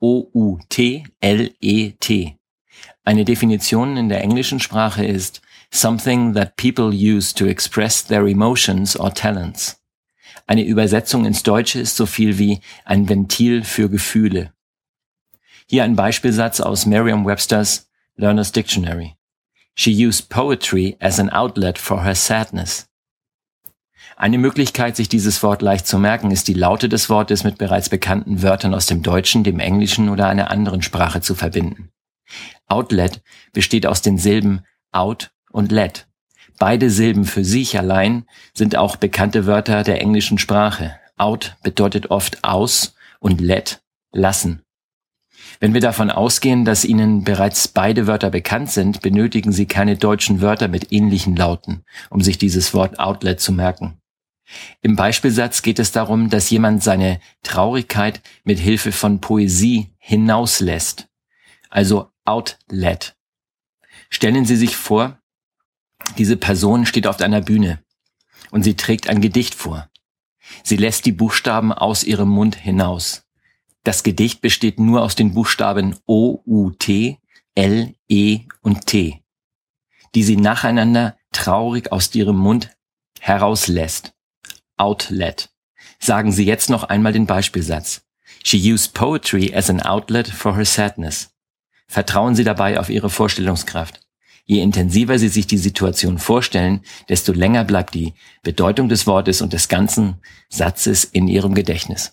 O-U-T-L-E-T. Eine Definition in der englischen Sprache ist something that people use to express their emotions or talents. Eine Übersetzung ins Deutsche ist so viel wie ein Ventil für Gefühle. Hier ein Beispielsatz aus Merriam-Webster's Learner's Dictionary. She used poetry as an outlet for her sadness. Eine Möglichkeit, sich dieses Wort leicht zu merken, ist die Laute des Wortes mit bereits bekannten Wörtern aus dem Deutschen, dem Englischen oder einer anderen Sprache zu verbinden. Outlet besteht aus den Silben out und let. Beide Silben für sich allein sind auch bekannte Wörter der englischen Sprache. Out bedeutet oft aus und let lassen. Wenn wir davon ausgehen, dass Ihnen bereits beide Wörter bekannt sind, benötigen Sie keine deutschen Wörter mit ähnlichen Lauten, um sich dieses Wort Outlet zu merken. Im Beispielsatz geht es darum, dass jemand seine Traurigkeit mit Hilfe von Poesie hinauslässt. Also Outlet. Stellen Sie sich vor, diese Person steht auf einer Bühne und sie trägt ein Gedicht vor. Sie lässt die Buchstaben aus ihrem Mund hinaus. Das Gedicht besteht nur aus den Buchstaben O, U, T, L, E und T, die sie nacheinander traurig aus ihrem Mund herauslässt. Outlet. Sagen Sie jetzt noch einmal den Beispielsatz. She used poetry as an outlet for her sadness. Vertrauen Sie dabei auf Ihre Vorstellungskraft. Je intensiver Sie sich die Situation vorstellen, desto länger bleibt die Bedeutung des Wortes und des ganzen Satzes in Ihrem Gedächtnis.